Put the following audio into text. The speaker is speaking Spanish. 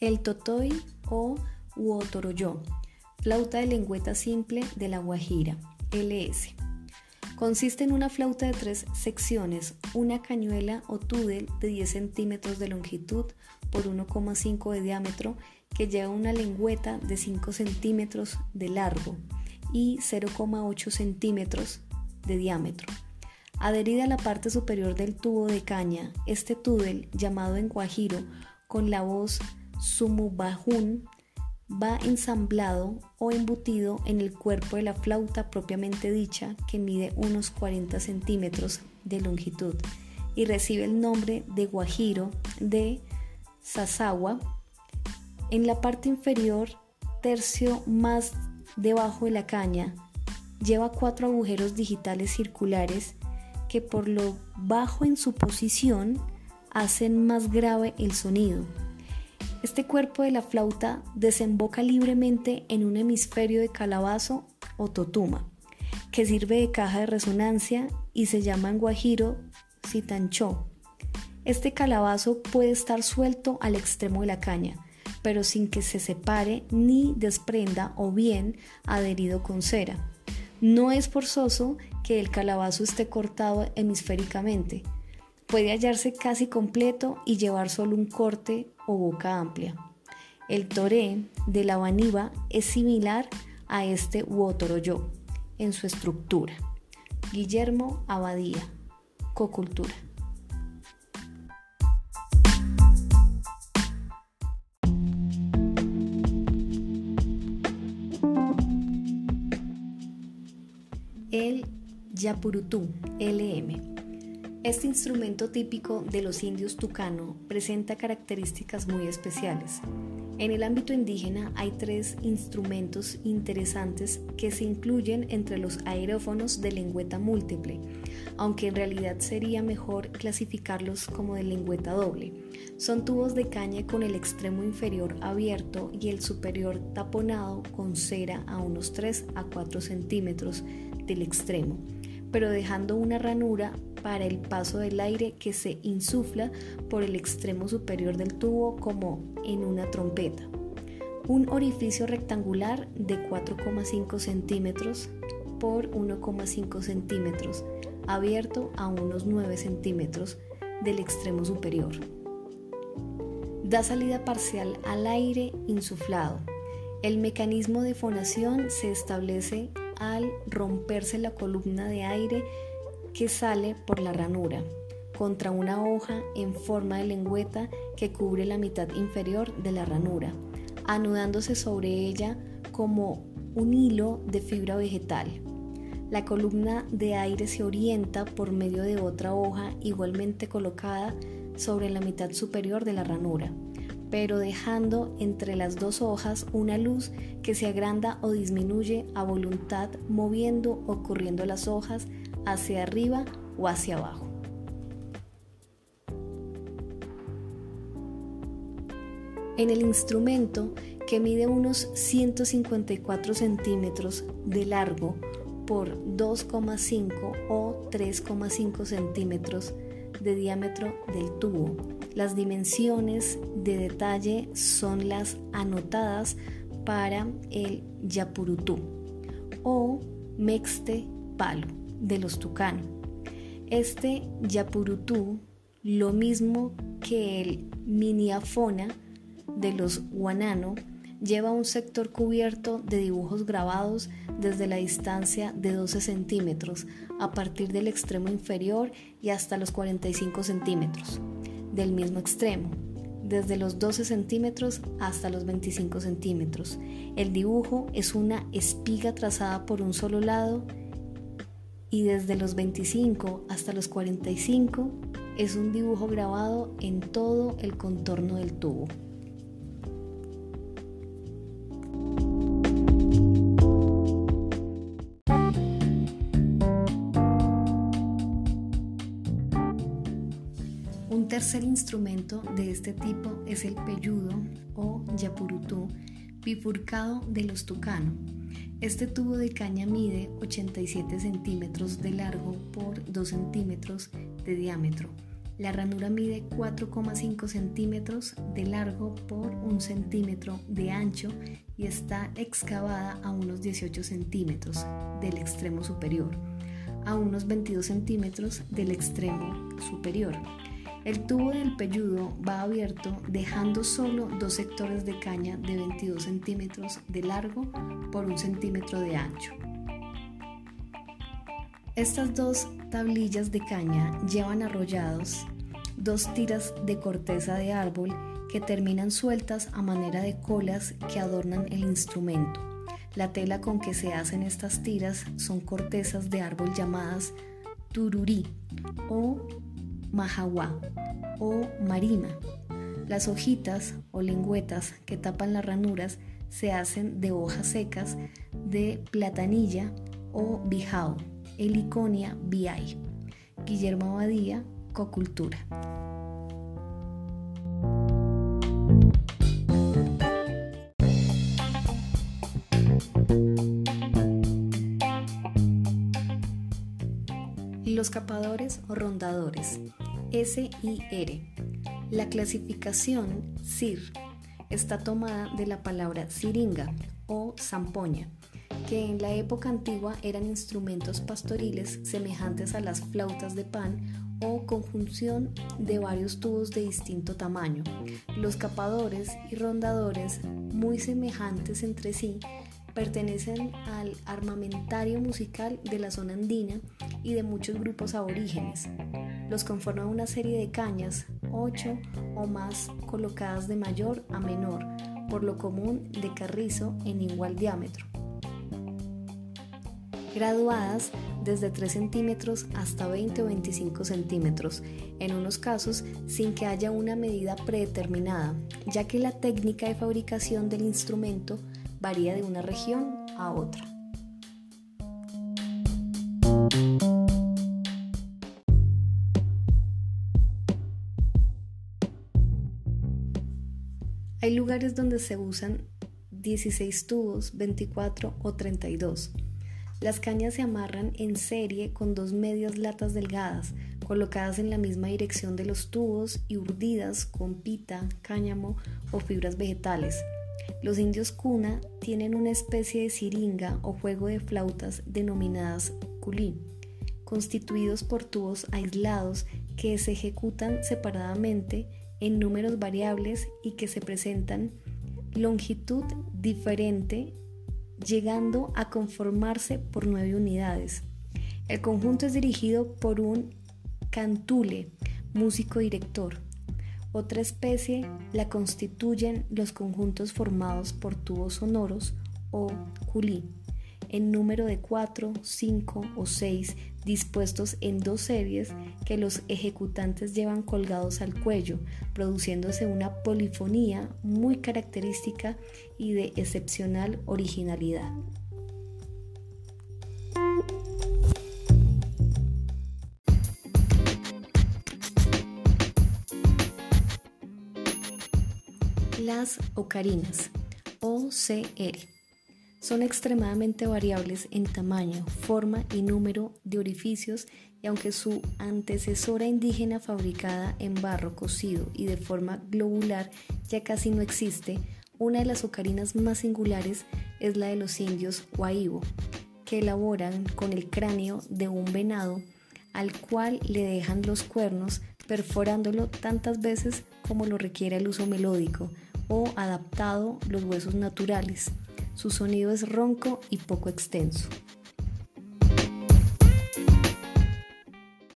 El totoy o uotoroyo, flauta de lengüeta simple de la Guajira, LS. Consiste en una flauta de tres secciones, una cañuela o túdel de 10 centímetros de longitud por 1,5 de diámetro que lleva una lengüeta de 5 centímetros de largo y 0,8 centímetros de diámetro. Adherida a la parte superior del tubo de caña, este túdel, llamado en guajiro con la voz sumubajun, va ensamblado o embutido en el cuerpo de la flauta propiamente dicha, que mide unos 40 centímetros de longitud y recibe el nombre de guajiro de Sasawa. En la parte inferior, tercio más debajo de la caña, lleva cuatro agujeros digitales circulares que por lo bajo en su posición hacen más grave el sonido. Este cuerpo de la flauta desemboca libremente en un hemisferio de calabazo o totuma, que sirve de caja de resonancia y se llama en guajiro sitancho. Este calabazo puede estar suelto al extremo de la caña, pero sin que se separe ni desprenda o bien adherido con cera. No es forzoso que el calabazo esté cortado hemisféricamente. Puede hallarse casi completo y llevar solo un corte o boca amplia. El toré de la vaniva es similar a este uotoroyo en su estructura. Guillermo Abadía, Cocultura. el Yapurutú LM. Este instrumento típico de los indios tucano presenta características muy especiales. En el ámbito indígena hay tres instrumentos interesantes que se incluyen entre los aerófonos de lengüeta múltiple, aunque en realidad sería mejor clasificarlos como de lengüeta doble. Son tubos de caña con el extremo inferior abierto y el superior taponado con cera a unos 3 a 4 centímetros del extremo, pero dejando una ranura para el paso del aire que se insufla por el extremo superior del tubo como en una trompeta. Un orificio rectangular de 4,5 centímetros por 1,5 centímetros, abierto a unos 9 centímetros del extremo superior. Da salida parcial al aire insuflado. El mecanismo de fonación se establece al romperse la columna de aire que sale por la ranura contra una hoja en forma de lengüeta que cubre la mitad inferior de la ranura, anudándose sobre ella como un hilo de fibra vegetal. La columna de aire se orienta por medio de otra hoja igualmente colocada sobre la mitad superior de la ranura pero dejando entre las dos hojas una luz que se agranda o disminuye a voluntad moviendo o corriendo las hojas hacia arriba o hacia abajo. En el instrumento, que mide unos 154 centímetros de largo por 2,5 o 3,5 centímetros de diámetro del tubo. Las dimensiones de detalle son las anotadas para el yapurutú o mexte palo de los tucano. Este yapurutú, lo mismo que el miniafona de los guanano, lleva un sector cubierto de dibujos grabados desde la distancia de 12 centímetros a partir del extremo inferior y hasta los 45 centímetros del mismo extremo, desde los 12 centímetros hasta los 25 centímetros. El dibujo es una espiga trazada por un solo lado y desde los 25 hasta los 45 es un dibujo grabado en todo el contorno del tubo. Tercer instrumento de este tipo es el peyudo o yapurutú bifurcado de los tucano. Este tubo de caña mide 87 centímetros de largo por 2 centímetros de diámetro La ranura mide 4,5 centímetros de largo por 1 centímetro de ancho y está excavada a unos 18 centímetros del extremo superior, a unos 22 centímetros del extremo superior. El tubo del pelludo va abierto dejando solo dos sectores de caña de 22 centímetros de largo por 1 centímetro de ancho. Estas dos tablillas de caña llevan arrollados dos tiras de corteza de árbol que terminan sueltas a manera de colas que adornan el instrumento. La tela con que se hacen estas tiras son cortezas de árbol llamadas tururí o mahawa o marima. Las hojitas o lengüetas que tapan las ranuras se hacen de hojas secas de platanilla o bijao. Heliconia VI. Guillermo Abadía, Cocultura. Los capadores o rondadores. S-I-R. La clasificación CIR está tomada de la palabra siringa o zampoña que en la época antigua eran instrumentos pastoriles semejantes a las flautas de pan o conjunción de varios tubos de distinto tamaño. Los capadores y rondadores, muy semejantes entre sí, pertenecen al armamentario musical de la zona andina y de muchos grupos aborígenes. Los conforman una serie de cañas, ocho o más colocadas de mayor a menor, por lo común de carrizo en igual diámetro graduadas desde 3 centímetros hasta 20 o 25 centímetros, en unos casos sin que haya una medida predeterminada, ya que la técnica de fabricación del instrumento varía de una región a otra. Hay lugares donde se usan 16 tubos, 24 o 32. Las cañas se amarran en serie con dos medias latas delgadas, colocadas en la misma dirección de los tubos y urdidas con pita, cáñamo o fibras vegetales. Los indios cuna tienen una especie de siringa o juego de flautas denominadas culí, constituidos por tubos aislados que se ejecutan separadamente en números variables y que se presentan longitud diferente llegando a conformarse por nueve unidades. El conjunto es dirigido por un cantule, músico director. Otra especie la constituyen los conjuntos formados por tubos sonoros o culí, en número de 4, 5 o 6 dispuestos en dos series que los ejecutantes llevan colgados al cuello, produciéndose una polifonía muy característica y de excepcional originalidad. Las ocarinas, OCR son extremadamente variables en tamaño, forma y número de orificios y aunque su antecesora indígena fabricada en barro cocido y de forma globular ya casi no existe, una de las ocarinas más singulares es la de los indios Guaibo, que elaboran con el cráneo de un venado al cual le dejan los cuernos perforándolo tantas veces como lo requiere el uso melódico o adaptado los huesos naturales. Su sonido es ronco y poco extenso.